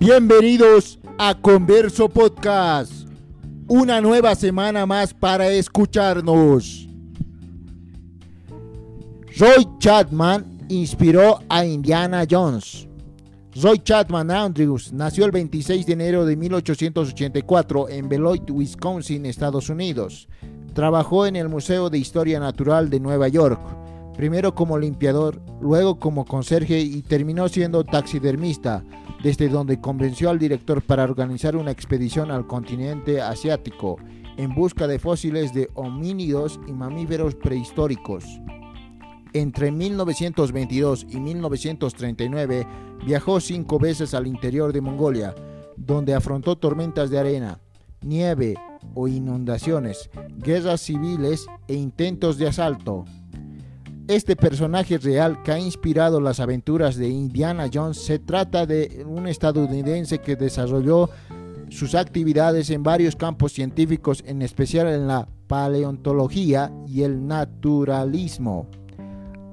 Bienvenidos a Converso Podcast. Una nueva semana más para escucharnos. Roy Chapman inspiró a Indiana Jones. Roy Chapman Andrews nació el 26 de enero de 1884 en Beloit, Wisconsin, Estados Unidos. Trabajó en el Museo de Historia Natural de Nueva York, primero como limpiador, luego como conserje y terminó siendo taxidermista, desde donde convenció al director para organizar una expedición al continente asiático en busca de fósiles de homínidos y mamíferos prehistóricos. Entre 1922 y 1939 viajó cinco veces al interior de Mongolia, donde afrontó tormentas de arena, nieve o inundaciones, guerras civiles e intentos de asalto. Este personaje real que ha inspirado las aventuras de Indiana Jones se trata de un estadounidense que desarrolló sus actividades en varios campos científicos, en especial en la paleontología y el naturalismo.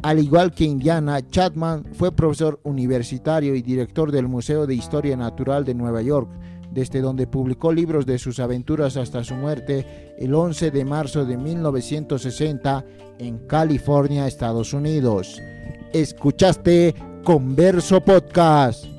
Al igual que Indiana, Chapman fue profesor universitario y director del Museo de Historia Natural de Nueva York, desde donde publicó libros de sus aventuras hasta su muerte el 11 de marzo de 1960 en California, Estados Unidos. Escuchaste Converso Podcast.